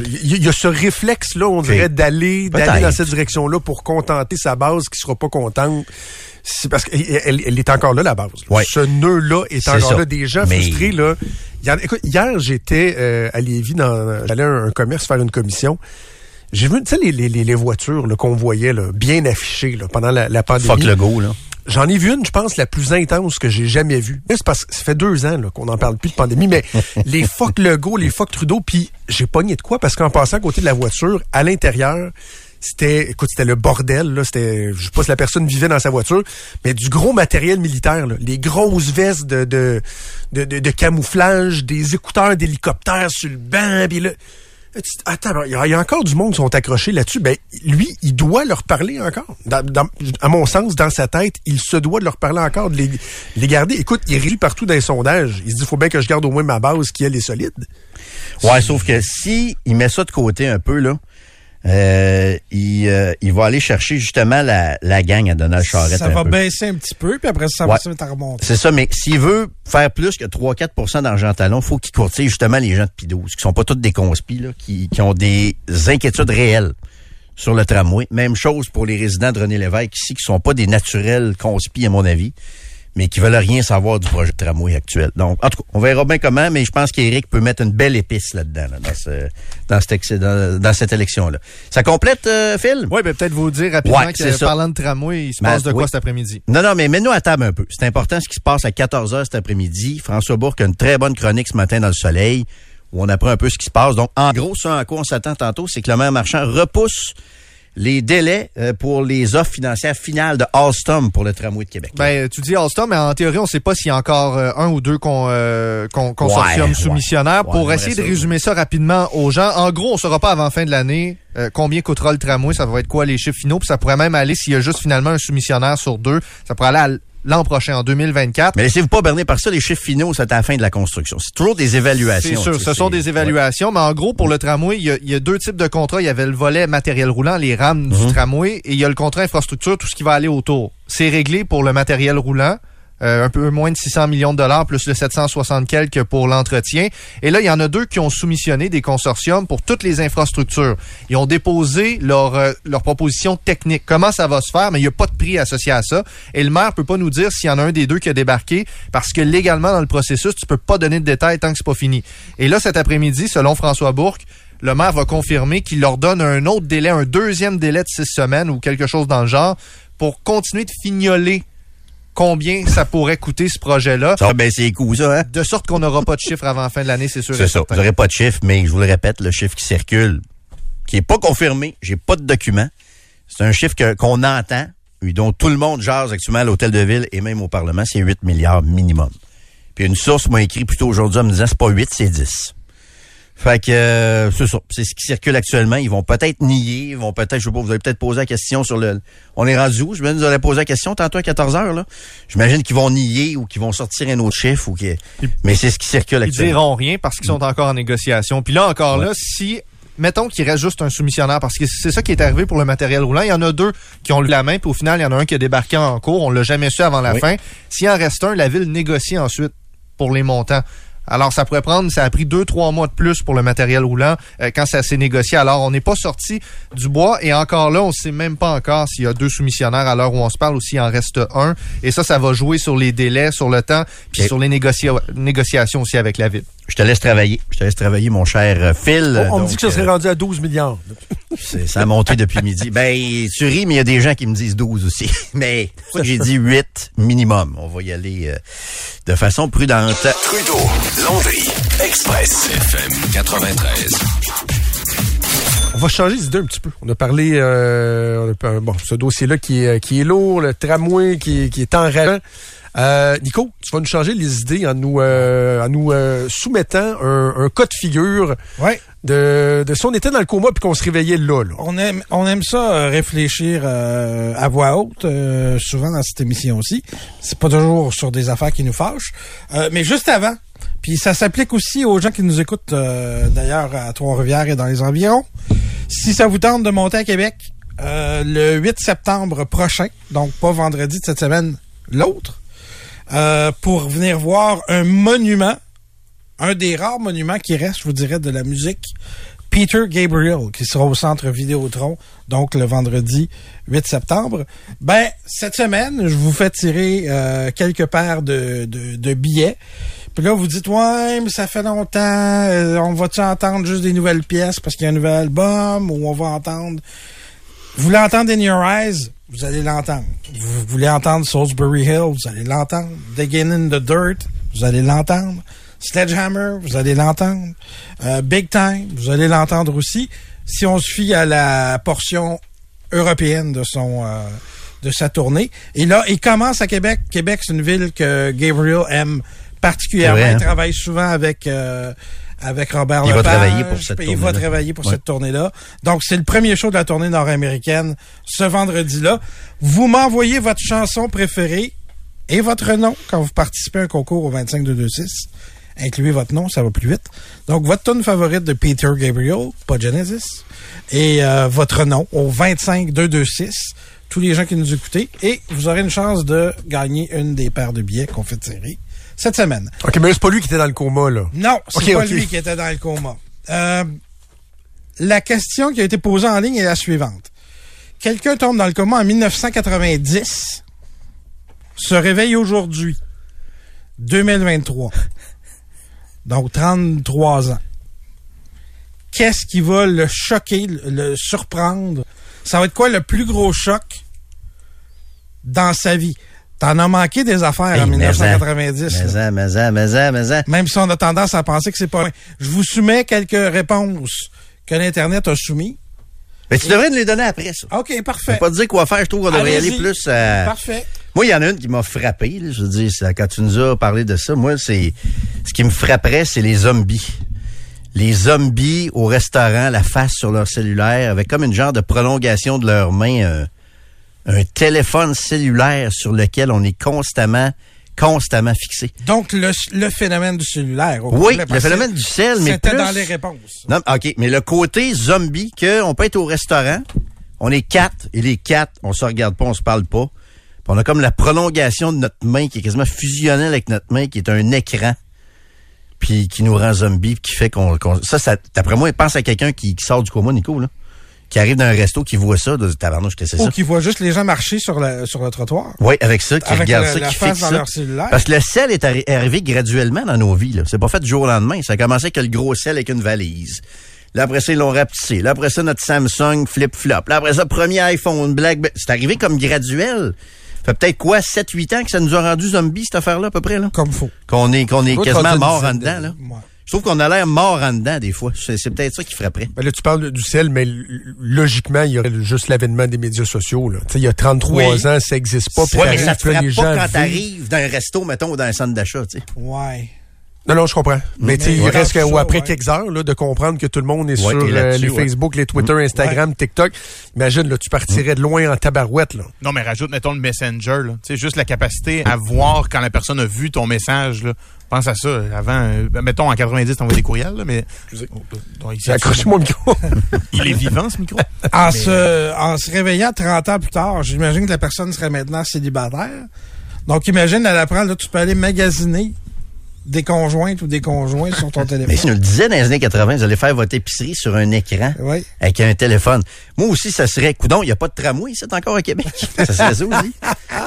Il y a ce réflexe-là, on dirait, d'aller d'aller dans cette direction-là pour contenter sa base qui sera pas contente. C'est parce qu'elle elle, elle est encore là, la base. là. Ouais. Ce nœud-là est C'est encore ça. là. Des gens Mais- frustrés, là. En- écoute, hier, j'étais euh, à Lévis, dans, j'allais à un, un commerce faire une commission. J'ai vu, tu sais, les, les, les- voitures là, qu'on voyait là, bien affichées là, pendant la, la pandémie. Fuck le go, là. J'en ai vu une, je pense, la plus intense que j'ai jamais vue. C'est parce que ça fait deux ans qu'on n'en parle plus de pandémie, mais les fuck Legault, les fuck Trudeau, puis j'ai pogné de quoi? Parce qu'en passant à côté de la voiture, à l'intérieur, c'était, écoute, c'était le bordel, là. C'était, je sais pas si la personne vivait dans sa voiture, mais du gros matériel militaire, là. Les grosses vestes de, de, de, de- de camouflage, des écouteurs d'hélicoptère sur le banc, puis là. Tu- Attends, il y, a- il y a encore du monde qui sont accrochés là-dessus. Ben, lui, il doit leur parler encore. Dans- dans- à mon sens, dans sa tête, il se doit de leur parler encore, de les, les garder. Écoute, il rit partout dans les sondages. Il se dit, faut bien que je garde au moins ma base qui elle est solide. Ouais, sauf que si il met ça de côté un peu, là, euh, il, euh, il va aller chercher justement la, la gang à Donald Charrette. Ça va peu. baisser un petit peu, puis après ça, ça va se mettre à remonter. C'est ça, mais s'il veut faire plus que 3-4% d'argent talon, faut qu'il courtille justement les gens de P12, qui sont pas tous des conspis, là, qui, qui ont des inquiétudes réelles sur le tramway. Même chose pour les résidents de René Lévesque ici, qui sont pas des naturels conspis, à mon avis, mais qui veulent rien savoir du projet de tramway actuel. Donc, en tout cas, on verra bien comment, mais je pense qu'Éric peut mettre une belle épice là-dedans, là, dans, ce, dans, cet ex- dans, dans cette élection-là. Ça complète, euh, Phil? Oui, ben peut-être vous dire rapidement Ouais, que c'est ça. parlant de tramway, il se Ben, passe de quoi oui. cet après-midi? Non, non, mais mets-nous à table un peu. C'est important ce qui se passe à 14h cet après-midi. François Bourque a une très bonne chronique ce matin dans le soleil où on apprend un peu ce qui se passe. Donc, en gros, ce à quoi on s'attend tantôt, c'est que le maire marchand repousse les délais euh, pour les offres financières finales de Alstom pour le tramway de Québec. Ben, tu dis Alstom, mais en théorie, on ne sait pas s'il y a encore euh, un ou deux con, euh, con- consortiums Ouais, soumissionnaires. ouais. Pour Ouais, essayer de résumer ça rapidement aux gens, en gros, on ne saura pas avant fin de l'année euh, combien coûtera le tramway, ça va être quoi les chiffres finaux, puis ça pourrait même aller, s'il y a juste finalement un soumissionnaire sur deux, ça pourrait aller l'an prochain, en 2024. Mais laissez-vous pas berner par ça, les chiffres finaux, c'est à la fin de la construction. C'est toujours des évaluations. C'est sûr, tu sais, ce sont des évaluations, mais en gros, pour le tramway, il y, a, il y a deux types de contrats. Il y avait le volet matériel roulant, les rames Mhm. du tramway, et il y a le contrat infrastructure, tout ce qui va aller autour. C'est réglé pour le matériel roulant. Euh, un peu moins de 600 millions de dollars, plus le 760 quelques pour l'entretien. Et là, il y en a deux qui ont soumissionné des consortiums pour toutes les infrastructures. Ils ont déposé leur, euh, leur proposition technique. Comment ça va se faire? Mais il n'y a pas de prix associé à ça. Et le maire peut pas nous dire s'il y en a un des deux qui a débarqué parce que légalement, dans le processus, tu peux pas donner de détails tant que c'est pas fini. Et là, cet après-midi, selon François Bourque, le maire va confirmer qu'il leur donne un autre délai, un deuxième délai de six semaines ou quelque chose dans le genre pour continuer de fignoler combien ça pourrait coûter ce projet-là. Ça va baisser les coûts, ça, hein? De sorte qu'on n'aura pas de chiffre avant la fin de l'année, c'est sûr. C'est ça. certain. Vous n'aurez pas de chiffre, mais je vous le répète, le chiffre qui circule, qui est pas confirmé, j'ai pas de document. C'est un chiffre qu'on entend, et dont tout le monde jase actuellement à l'hôtel de ville et même au Parlement, c'est 8 milliards minimum. Puis une source m'a écrit plutôt aujourd'hui en me disant c'est pas 8, c'est 10. Fait que euh, c'est ça, c'est ce qui circule actuellement. Ils vont peut-être nier, ils vont peut-être, je sais pas, vous avez peut-être posé la question sur le. On est rendu où? Je me vous avez posé la question tantôt à 14 heures, là. J'imagine qu'ils vont nier ou qu'ils vont sortir un autre chiffre ou que. Mais c'est ce qui circule Ils actuellement. diront rien parce qu'ils sont encore en négociation. Puis là, encore là, si, mettons qu'il reste juste un soumissionnaire, parce que c'est ça qui est arrivé pour le matériel roulant. Il y en a deux qui ont eu la main, puis au final, il y en a un qui a débarqué en cours. On l'a jamais su avant la Oui. fin. S'il en reste un, la ville négocie ensuite pour les montants. Alors, ça pourrait prendre, ça a pris deux, trois mois de plus pour le matériel roulant euh, quand ça s'est négocié. Alors, on n'est pas sorti du bois et encore là, on sait même pas encore s'il y a deux soumissionnaires à l'heure où on se parle ou s'il en reste un. Et ça, ça va jouer sur les délais, sur le temps, puis sur les négocia- négociations aussi avec la ville. Je te laisse travailler. Je te laisse travailler, mon cher euh, Phil. On, on me dit que ça serait euh, rendu à 12 milliards. c'est- ça a monté depuis midi. Ben, tu ris, mais il y a des gens qui me disent 12 aussi. Mais j'ai dit 8 minimum. On va y aller euh, de façon prudente. Trudeau, Landry, Express, FM 93. On va changer d'idée un petit peu. On a parlé, euh, on a par- bon, ce dossier-là qui est, qui est lourd, le tramway qui, est- qui est enrageant. Euh, Nico, tu vas nous changer les idées en nous, euh, en nous euh, soumettant un, un cas de figure Ouais. de, de si on était dans le coma puis qu'on se réveillait là. là. On aime, on aime ça euh, réfléchir euh, à voix haute, euh, souvent dans cette émission aussi. C'est pas toujours sur des affaires qui nous fâchent. Euh, mais juste avant, puis ça s'applique aussi aux gens qui nous écoutent euh, d'ailleurs à Trois-Rivières et dans les environs. Si ça vous tente de monter à Québec euh, le 8 septembre prochain, donc pas vendredi de cette semaine, l'autre, euh, pour venir voir un monument, un des rares monuments qui reste, je vous dirais, de la musique Peter Gabriel, qui sera au centre Vidéotron, donc le vendredi 8 septembre. Ben, cette semaine, je vous fais tirer euh, quelques paires de, de, billets. Puis là, vous dites, ouais, mais ça fait longtemps, euh, on va-tu entendre juste des nouvelles pièces parce qu'il y a un nouvel album, ou on va entendre... Vous voulez entendre In Your Eyes? Vous allez l'entendre. Vous voulez entendre Salisbury Hill? Vous allez l'entendre. Digging in the Dirt? Vous allez l'entendre. Sledgehammer? Vous allez l'entendre. Euh, Big Time? Vous allez l'entendre aussi. Si on se fie à la portion européenne de son euh, de sa tournée. Et là, il commence à Québec. Québec, c'est une ville que Gabriel aime particulièrement. Vrai, hein? Il travaille souvent avec euh, avec Robert Il va Lepage, travailler pour cette Il va travailler pour Ouais. cette tournée-là. Donc, c'est le premier show de la tournée nord-américaine ce vendredi-là. Vous m'envoyez votre chanson préférée et votre nom quand vous participez à un concours au 25226. Incluez votre nom, ça va plus vite. Donc, votre tune favorite de Peter Gabriel, pas Genesis, et euh, votre nom au 25226. Tous les gens qui nous écoutez. Et vous aurez une chance de gagner une des paires de billets qu'on fait tirer cette semaine. OK, mais c'est pas lui qui était dans le coma, là. Non, c'est pas lui qui était dans le coma. Euh, la question qui a été posée en ligne est la suivante. Quelqu'un tombe dans le coma en 1990, se réveille aujourd'hui, 2023, donc 33 ans. Qu'est-ce qui va le choquer, le, surprendre? Ça va être quoi le plus gros choc dans sa vie? T'en as manqué des affaires Hey, en mais 1990. là. Mais ça, mais ça, mais ça, mais. Même si on a tendance à penser que c'est pas. Je vous soumets quelques réponses que l'Internet a soumis. Mais tu devrais nous les donner après, ça. OK, Je vais parfait. pas te dire quoi faire. Je trouve qu'on devrait y aller plus à... Parfait. Moi, il y en a une qui m'a frappé. là. je veux dire, c'est- quand tu nous as parlé de ça, moi, c'est ce qui me frapperait, c'est les zombies. Les zombies au restaurant, la face sur leur cellulaire, avec comme une genre de prolongation de leurs mains, euh, un téléphone cellulaire sur lequel on est constamment, constamment fixé. Donc, le, le phénomène du cellulaire. au Oui, le phénomène du sel, mais C'était dans les réponses. Non, OK, mais le côté zombie, que on peut être au restaurant, on est quatre, et les quatre, on se regarde pas, on se parle pas. On a comme la prolongation de notre main qui est quasiment fusionnelle avec notre main, qui est un écran, puis qui nous rend zombie, puis qui fait qu'on... ça, ça, d'après moi, pense à quelqu'un qui, qui sort du coma, Nico, là, qui arrive dans un resto, qui voit ça, de tabarnouche, que c'est Ou ça? qui voient juste les gens marcher sur, la, sur le trottoir. Oui, avec ça, qui Avec regarde la- ça, la qui face fixe dans ça. leur cellulaire. Parce que le sel est arri- arrivé graduellement dans nos vies. C'est pas fait du jour au lendemain. Ça a commencé avec le gros sel avec une valise. Là, après ça, ils l'ont rapetissé. Là, après ça, notre Samsung flip-flop. Là, après ça, premier iPhone, Blackberry. C'est arrivé comme graduel. Fait peut-être quoi, 7-8 ans que ça nous a rendu zombies, cette affaire-là, à peu près, là? Comme faut. Qu'on est, qu'on est quasiment mort en dedans, là. Ouais. Je trouve qu'on a l'air mort en dedans, des fois. C'est, c'est peut-être ça qui frapperait. Ben là, tu parles du sel, mais logiquement, il y aurait juste l'avènement des médias sociaux. Là. Tu sais, Il y a 33 Oui. ans, ça n'existe pas. Ouais, mais ça là, frappe les pas gens quand t'arrives dans un resto, mettons, ou dans un centre d'achat, tu sais. Ouais. Non, non, je comprends. Mais, tu sais, il ouais. reste que, Ça, ou après ouais. quelques heures là, de comprendre que tout le monde est Ouais, sur euh, les ouais. Facebook, les Twitter, Instagram, TikTok. Imagine, là, tu partirais de loin en tabarouette. Là. Non, mais rajoute, mettons, le Messenger. là. Tu sais, juste la capacité à voir quand la personne a vu ton message. Là. Pense à ça. Avant, euh, mettons, en 90, t'envoies des courriels, là, mais... Oh, mon micro. Il est vivant, ce micro? En, se, en se réveillant 30 ans plus tard, j'imagine que la personne serait maintenant célibataire. Donc, imagine, elle apprend, là, tu peux aller magasiner des conjointes ou des conjoints sur ton Mais téléphone. si nous le disait dans les années 80, vous allez faire votre épicerie sur un écran. Oui. avec un téléphone. Moi aussi, ça serait, coudon, il n'y a pas de tramway, c'est encore au Québec. ça serait ça aussi.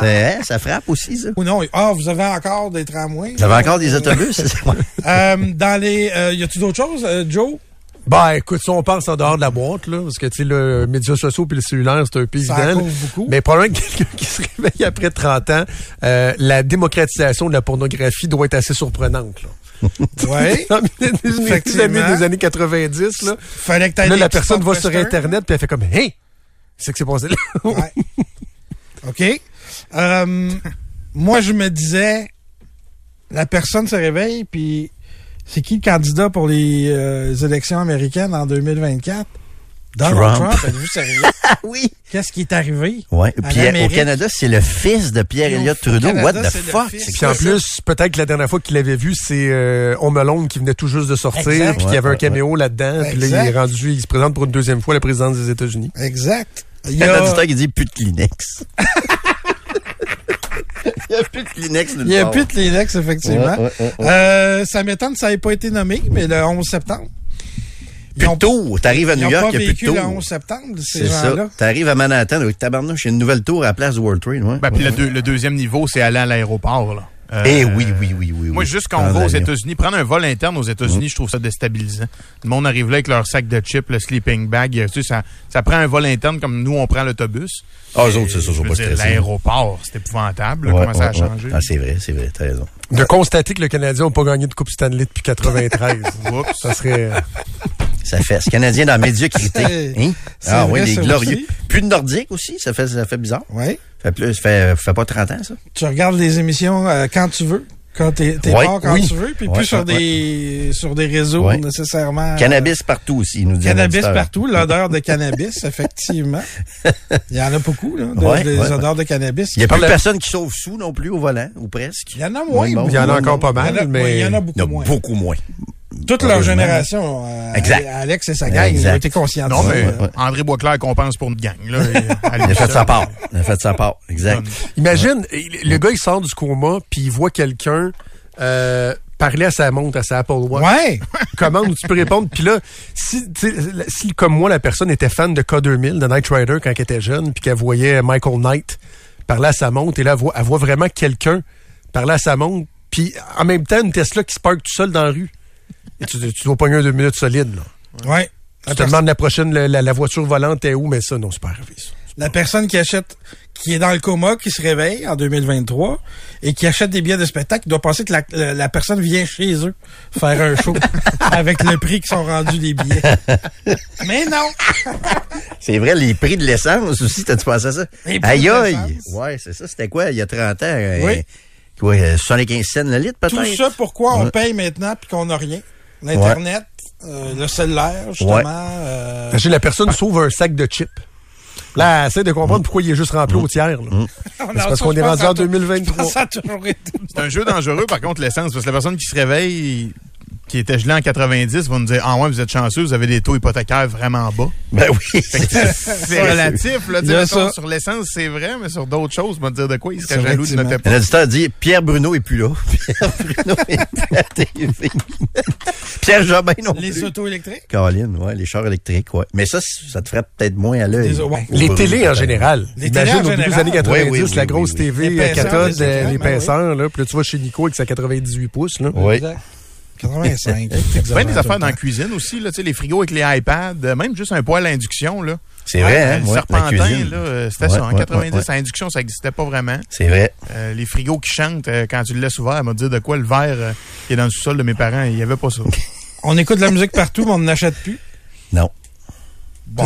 Hein, ça frappe aussi, ça. Ou non. Ah, vous avez encore des tramways? Vous avez encore des autobus? Euh, dans les... Euh, y a-tu d'autres choses, euh, Joe? Ben, écoute, si on pense en dehors de la boîte, là, parce que, tu sais, le médias sociaux puis le cellulaire, c'est un peu Ça évident. Mais probablement que quelqu'un qui se réveille après 30 ans, euh, la démocratisation de la pornographie doit être assez surprenante, là. Oui. Dans les années, des années 90, là. Fallait que Là, la personne va sur. Internet puis elle fait comme, hey! C'est que c'est passé là. Ouais. OK. Euh, moi, je me disais, la personne se réveille, puis c'est qui le candidat pour les euh, élections américaines en 2024? Donald Trump. Trump. Êtes-vous sérieux? Ah oui. Qu'est-ce qui est arrivé? Ouais. Puis euh, au. Canada, c'est le fils de Pierre Elliott Trudeau. Canada, What the fuck? Puis en plus, peut-être que la dernière fois qu'il l'avait vu, c'est euh, Home Alone qui venait tout juste de sortir, Exact. puis qu'il y avait Ouais, un caméo là-dedans, puis là, il est rendu, il se présente pour une deuxième fois à la présidence des États-Unis. Exact. Il Il y a un auditeur qui dit plus de Kleenex. Il n'y a plus de Kleenex il y a plus de Kleenex, effectivement. Ouais, ouais, ouais, ouais. Euh, ça m'étonne que ça n'ait pas été nommé, mais le 11 septembre. Plus de tour. T'arrives à New York, il n'y a plus le tour. 11 septembre, ces C'est ça. gens-là. T'arrives à Manhattan, avec tabarnouche, il y a une nouvelle tour à la place du World Trade. Ouais. Ben, puis le, deux- le deuxième niveau, c'est aller à l'aéroport. là. Euh, Eh oui, oui, oui, oui. Moi, juste quand on Dans va aux. États-Unis, prendre un vol interne aux États-Unis, je trouve ça déstabilisant. Le monde arrive là avec leur sac de chips, le sleeping bag. Tu sais, ça, ça prend un vol interne comme nous, on prend l'autobus. Ah, eux autres, c'est ça, pas dire, stressés. L'aéroport, c'est épouvantable, comment ça a changé? Ah, c'est vrai, c'est vrai, t'as raison. De constater que le Canadien n'a pas gagné de Coupe Stanley depuis 93. Oups. ça serait... euh, Ça fait. Ce Canadien dans la médiocrité. Hein? Ah vrai, oui, les glorieux. aussi. Plus de Nordique aussi, ça fait, ça fait bizarre. Oui. Ça fait plus, fait, pas 30 ans, ça. Tu regardes les émissions euh, quand tu veux, quand t'es Ouais, pas quand oui. tu veux, puis Ouais, plus sur ouais, des sur des réseaux Ouais. nécessairement. euh, Cannabis partout aussi, nous dit. Cannabis partout, l'odeur de cannabis, effectivement. Il y en a beaucoup, là, de- Ouais, des ouais, odeurs de cannabis. Il n'y a plus la- personne qui sauve sous non plus au volant, ou presque. Il y en a moins. Oui, bon. Il y en a encore pas mal, mais... il y en a beaucoup moins. beaucoup moins. Toute leur génération, euh, Exact. Alex et sa gang, ils ont été conscientisés. Non, mais Ouais, ouais. André Boisclair compense pour une gang. Là, Il a fait sa part. Il a fait sa part. Exact. Imagine, le gars, il sort du coma, puis il voit quelqu'un euh, parler à sa montre, à sa Apple Watch. Ouais. commande où tu peux répondre. Puis là, si, tu sais, si comme moi, la personne était fan de K2000, de Knight Rider quand elle était jeune, puis qu'elle voyait Michael Knight parler à sa montre, et là, elle voit, elle voit vraiment quelqu'un parler à sa montre, puis en même temps, une Tesla qui se parque tout seul dans la rue. Et tu, tu dois pogner un deux minutes solide, là. Ouais. Tu te demandes la prochaine, la, la- la voiture volante est où, mais ça, non, c'est pas arrivé, ça. La personne qui achète, qui est dans le coma, qui se réveille en 2023 et qui achète des billets de spectacle, doit penser que la, la- la personne vient chez eux faire un show avec le prix qui sont rendus les billets. Mais non! C'est vrai, les prix de l'essence aussi, t'as-tu pensé à ça? Aïe aïe! Ouais, c'est ça. C'était quoi, il y a 30 ans? euh, Oui. Quoi, euh, 75 cents le litre, Tout peut-être? ça, pourquoi on paye maintenant puis qu'on n'a rien? L'Internet, euh, le cellulaire, justement. Ouais. euh, la personne sauve un sac de chips. Là, essaie de comprendre pourquoi il est juste rempli au tiers. là. Non, C'est parce qu'on est rendu en a tou- 2023. je pense que Ça a toujours été. C'est un jeu dangereux, par contre, l'essence, parce que la personne qui se réveille, qui était gelée en 90, va nous dire Ah, ouais, vous êtes chanceux, vous avez des taux hypothécaires vraiment bas. Ben oui. C'est relatif, là. ça. Sur l'essence, c'est vrai, mais sur d'autres choses, on va dire de quoi il serait jaloux de notre époque. auditeur dit Pierre Bruno est plus là. Pierre Bruno est à la TV. Pierre Jobin non Les plus. autos électriques? Caroline, ouais, les chars électriques, ouais. Mais ça, ça te ferait peut-être moins à l'œil. Les- ouais. Les télés en général. Les Imagine télés en au début des général. années 90, Oui, oui, oui, la grosse oui. TV L'épaisseur, cathode, les écrans, ben l'épaisseur, là. Puis là, tu vois chez Nico avec sa 98 pouces, là. Oui. Exact. 85. Plein des affaires dans la cuisine aussi, là, tu sais, les frigos avec les iPads, euh, même juste un poêle à induction, là. C'est vrai, hein? le ouais, la serpentin, cuisine. là, euh, c'était Ouais, ça. En ouais, 90, ouais, ouais. à induction, ça n'existait pas vraiment. C'est vrai. Euh, les frigos qui chantent, euh, quand tu le laisses ouvert, elle m'a dit de quoi le verre euh, qui est dans le sous-sol de mes parents, il n'y avait pas ça. On écoute de la musique partout, mais on n'achète plus? Non.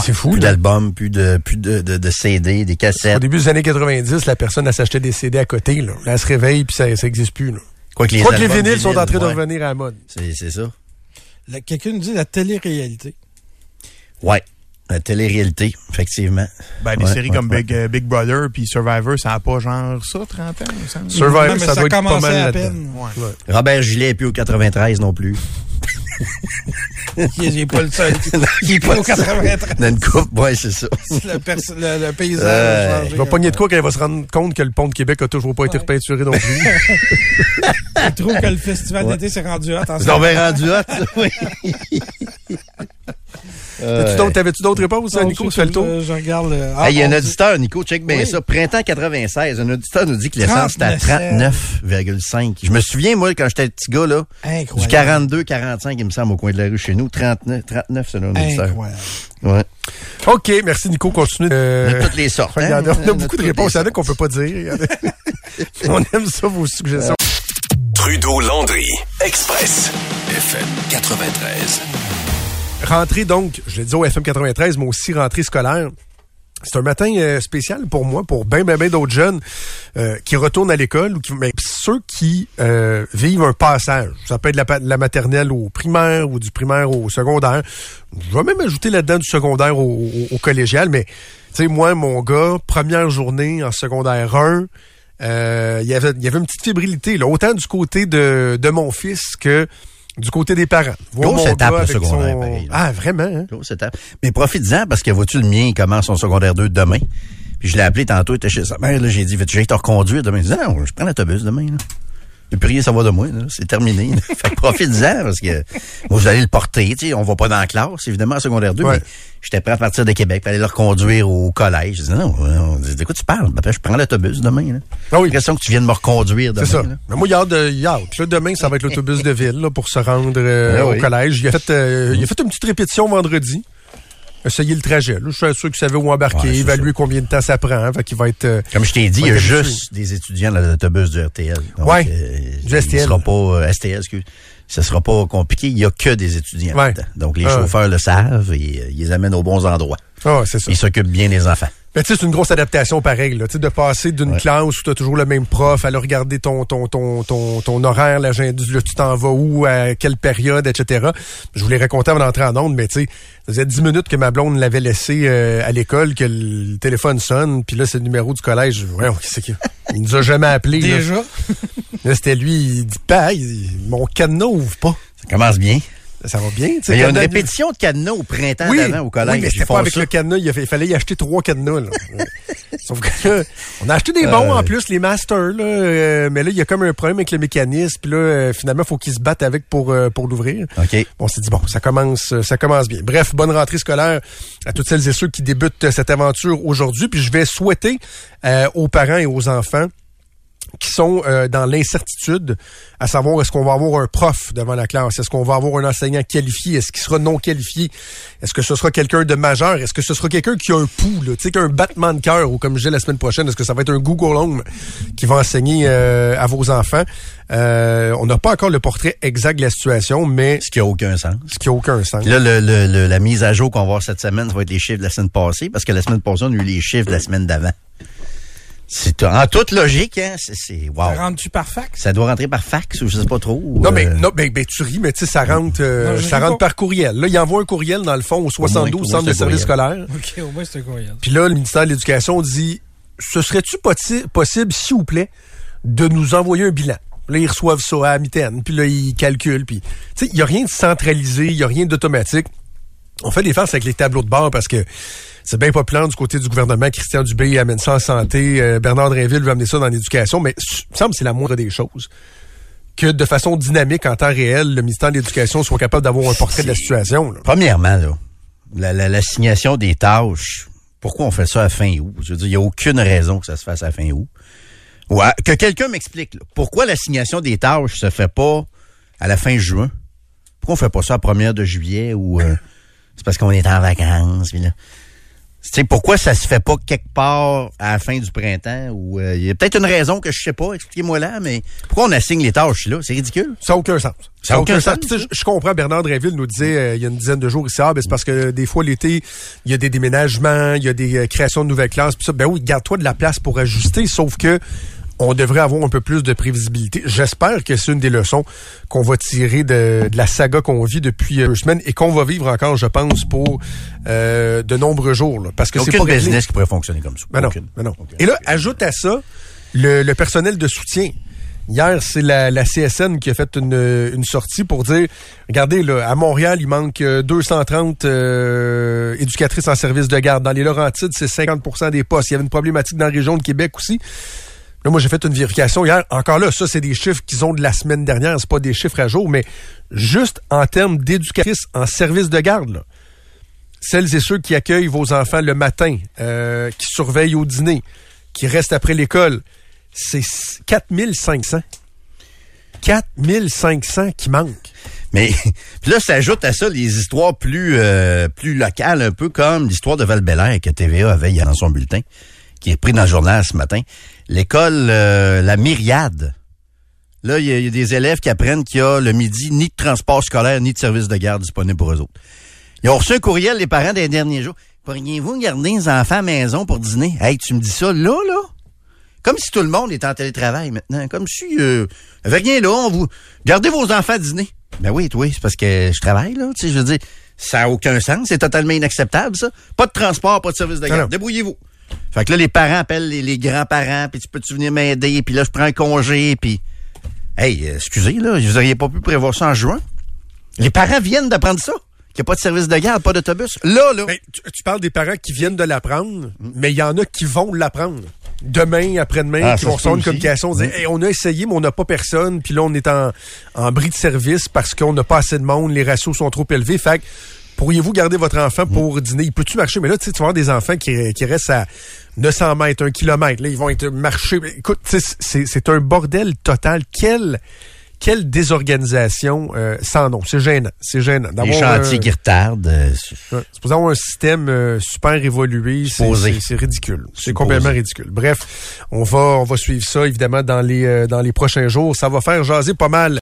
C'est fou, Plus d'albums, plus de, plus de, de, de CD, des Au cassettes. début des années 90, la personne, elle s'achetait des CD à côté, là. Elle se réveille, puis ça, ça existe plus, là. Quoi que les, Je crois que les vinyles sont en train de revenir à la mode. C'est, ça. Quelqu'un nous dit la télé-réalité. Ouais. La télé-réalité, effectivement. Ben, des Ouais, séries ouais, comme ouais. Big, euh, Big Brother puis Survivor, ça n'a pas genre ça, 30 ans, il me semble. Survivor, Non, mais ça, ça doit être pas mal à peine. Ouais. Robert Gillet est plus au 93 non plus. Il n'est pas le seul. Il est pas au 93. Dans une coupe, ouais, c'est ça. Le, le- le paysage Euh, a changé. Il va pogner de quoi quand il va se rendre compte que le pont de Québec a toujours pas été repeinturé non plus. Il trouve que le festival Ouais. d'été s'est rendu hot. en C'est donc bien rendu hot, ça, oui. D'autres- T'avais-tu d'autres réponses, Non, Nico? Tu fais le tour? euh, Je regarde le. Ah, Hey, il y a un auditeur, Nico, check bien Oui. ça. Printemps 96, un auditeur nous dit que l'essence est à 39. 39,5. Je me souviens, moi, quand j'étais petit gars, là, du Incroyable. 42, 45, il me semble, au coin de la rue chez nous. 39, 39 c'est un auditeur. Incroyable. Ouais. OK, merci, Nico. Continue. Il y Euh, a toutes les sortes. il y en a, hein? on a beaucoup de réponses. Il y en a qu'on peut pas dire. On aime ça, vos suggestions. Trudeau Landry, Express, FM 93. Rentrée, donc, je l'ai dit au FM 93, mais aussi rentrée scolaire. C'est un matin euh, spécial pour moi, pour bien, bien, bien d'autres jeunes euh, qui retournent à l'école ou qui, mais ceux qui euh, vivent un passage. Ça peut être la, la maternelle au primaire ou du primaire au secondaire. Je vais même ajouter là-dedans du secondaire au, collégial, mais tu sais, moi, mon gars, première journée en secondaire 1, euh, il y avait y avait une petite fébrilité, autant du côté de, de mon fils que du côté des parents. Grosse étape, le secondaire, son- pareil. Ah, vraiment, hein? Grosse étape. Mais profite-en parce que vois-tu, le mien, il commence son secondaire 2 demain. Puis je l'ai appelé tantôt, il était chez sa mère. Là, j'ai dit, veux-tu que je te reconduire demain? Il dit, non, je prends l'autobus demain. Là. Et puis rien, ça va de moi. C'est terminé. profite-en parce que moi, vous allez le porter. On va pas dans la classe, évidemment, en secondaire 2, Ouais. mais j'étais prêt à partir de Québec pour aller le reconduire au collège. Je dis, non, dis, de quoi tu parles? Ben, je prends l'autobus demain. Là. Ah oui. question que tu viennes me reconduire demain. C'est ça. Mais moi, il a hâte de, il a hâte. Puis là, demain, ça va être l'autobus de ville là, pour se rendre euh, Ah au collège. Il a, fait, euh, il a fait une petite répétition vendredi. Essayer le trajet. Là, je suis sûr qu'il savait où embarquer, Ouais, évaluer combien de temps ça prend. Fait qu'il va être... euh, Comme je t'ai dit, il y a juste des étudiants dans l'autobus du RTL. Ouais, euh, du STL. sera pas euh, STL, excuse. Ça sera pas compliqué. Il y a que des étudiants. Ouais. Donc les Ah. chauffeurs le savent et ils les amènent aux bons endroits. Ah, c'est ça. Ils s'occupent bien des enfants. Mais tu sais, c'est une grosse adaptation pareil, là. De passer d'une Ouais. classe où tu as toujours le même prof, à le regarder ton, ton, ton, ton, ton horaire, l'agenda, là, tu t'en vas où, à quelle période, etc. Je voulais raconter avant d'entrer en onde, mais tu sais, ça faisait dix minutes que ma blonde l'avait laissé euh, à l'école, que le téléphone sonne, puis là, c'est le numéro du collège. Ouais, a? Il nous a jamais appelé. Déjà? Là, c'était lui, il dit, il- mon cadenas ouvre pas. Ça commence bien. Ça va bien, il y a une répétition de cadenas au printemps oui, au collège. oui, mais c'était pas avec ça. le cadenas. Il, a fait- il fallait y acheter trois cadenas. Là. Sauf que là, on a acheté des bons Euh. en plus, les masters. Là, euh, mais là, il y a comme un problème avec le mécanisme. Puis là, euh, finalement, il faut qu'ils se battent avec pour, pour l'ouvrir. OK. On s'est dit, bon, ça commence, ça commence bien. Bref, bonne rentrée scolaire à toutes celles et ceux qui débutent cette aventure aujourd'hui. Puis je vais souhaiter euh, aux parents et aux enfants qui sont euh, dans l'incertitude, à savoir est-ce qu'on va avoir un prof devant la classe, est-ce qu'on va avoir un enseignant qualifié, est-ce qu'il sera non qualifié, est-ce que ce sera quelqu'un de majeur, est-ce que ce sera quelqu'un qui a un pouls, tu sais, qui a un battement de cœur, ou comme je disais la semaine prochaine, est-ce que ça va être un Google Home qui va enseigner euh, à vos enfants? Euh, on n'a pas encore le portrait exact de la situation, mais Ce qui a aucun sens. ce qui a aucun sens. Puis là, le, le- le- la mise à jour qu'on va avoir cette semaine, ça va être les chiffres de la semaine passée, parce que la semaine passée, on a eu les chiffres de la semaine d'avant. C'est en toute logique, hein. C'est, c'est wow. Ça rentre-tu par fax? Ça doit rentrer par fax ou je sais pas trop. Non, mais euh, non, ben, ben, tu ris, mais tu sais, ça rentre, euh, Non, ça rentre pas. par courriel. Là, il envoie un courriel, dans le fond, au 72 au moins, Centre de services scolaires. OK, au moins, c'est un courriel. Puis là, le ministère de l'Éducation dit Ce serait-tu possi- possible, s'il vous plaît, de nous envoyer un bilan? Là, ils reçoivent ça à mitaine, puis là, ils calculent. Puis, tu sais, il n'y a rien de centralisé, il n'y a rien d'automatique. On fait des farces avec les tableaux de bord parce que c'est bien populaire du côté du gouvernement. Christian Dubé amène ça en santé. euh, Bernard Drinville veut amener ça dans l'éducation. Mais il me semble que c'est la moindre des choses. Que de façon dynamique, en temps réel, le ministère de l'Éducation soit capable d'avoir un portrait de la situation. là. Premièrement, là, la- la- l'assignation des tâches, pourquoi on fait ça à fin août? Je veux dire, il n'y a aucune raison que ça se fasse à fin août. Ouais, que quelqu'un m'explique, là, pourquoi l'assignation des tâches se fait pas à la fin juin? Pourquoi on fait pas ça à la première de juillet ou euh, c'est parce qu'on est en vacances? puis là. Sais, pourquoi ça se fait pas quelque part à la fin du printemps? Ou euh, il y a peut-être une raison que je sais pas, expliquez-moi là, mais pourquoi on assigne les tâches là? C'est ridicule. Ça n'a aucun sens. Ça a aucun sens, Je, comprends, Bernard Dréville nous disait euh, il y a une dizaine de jours ici, ah, ben, c'est parce que des fois l'été, il y a des déménagements, il y a des euh, créations de nouvelles classes, puis ça, ben oui, garde-toi de la place pour ajuster, sauf que on devrait avoir un peu plus de prévisibilité. J'espère que c'est une des leçons qu'on va tirer de, de la saga qu'on vit depuis euh, deux semaines et qu'on va vivre encore, je pense, pour euh, de nombreux jours. là. parce que c'est pas réglé. business qui pourrait fonctionner comme ça. Ben non, ben non. Et là, ajoute à ça le, le personnel de soutien. Hier, c'est la, la CSN qui a fait une, une sortie pour dire, regardez, là, à Montréal, il manque euh, 230 euh, éducatrices en service de garde. Dans les Laurentides, c'est 50% des postes. Il y avait une problématique dans la région de Québec aussi. Là, moi, j'ai fait une vérification hier. Encore là, ça, c'est des chiffres qu'ils ont de la semaine dernière. C'est pas des chiffres à jour, mais juste en termes d'éducatrices en service de garde, celles et ceux qui accueillent vos enfants le matin, euh, qui surveillent au dîner, qui restent après l'école, c'est 4500. 4500 qui manquent. Mais puis là, s'ajoute à ça les histoires plus euh, locales, un peu comme l'histoire de val que TVA avait hier dans son bulletin, qui est pris dans le journal ce matin. L'école euh, La Myriade. Là, il y, a- il y a des élèves qui apprennent qu'il y a le midi ni de transport scolaire ni de service de garde disponible pour eux autres. Ils ont reçu un courriel, les parents, des derniers jours. Pourriez-vous garder les enfants à la maison pour dîner? Hey, tu me dis ça là, là? Comme si tout le monde était en télétravail maintenant. Comme si euh, avait rien là, on vous. Gardez vos enfants à dîner. Ben oui, oui, c'est parce que je travaille, là. Tu sais, je veux dire, ça n'a aucun sens. C'est totalement inacceptable, ça. Pas de transport, pas de service de garde. Débrouillez-vous. Fait que là, les parents appellent les, les grands-parents, puis tu peux-tu venir m'aider, puis là, je prends un congé, puis... Hey, euh, excusez, là, vous auriez pas pu prévoir ça en juin? Les parents viennent d'apprendre ça. Qu'il n'y a pas de service de garde, pas d'autobus. Là, là. Ben, tu, tu parles des parents qui viennent de l'apprendre, mais il y en a qui vont l'apprendre. Demain, après-demain, Ah, qui vont recevoir une communication, dire, Hey, on a essayé, mais on n'a pas personne, puis là, on est en, en bris de service parce qu'on n'a pas assez de monde, les ratios sont trop élevés. Fait que, pourriez-vous garder votre enfant pour dîner? Il peut-tu marcher? Mais là, tu sais, tu vas avoir des enfants qui, qui restent à 900 mètres, un kilomètre. Là, ils vont être marchés. Écoute, c'est un bordel total. Quelle, quelle désorganisation euh, sans nom. C'est gênant. C'est gênant. Les chantiers un- qui retardent. euh, Ouais. Avoir un système euh, super évolué. C'est- ridicule. C'est complètement ridicule. Bref, on va, on va suivre ça, évidemment, dans les, euh, dans les prochains jours. Ça va faire jaser pas mal.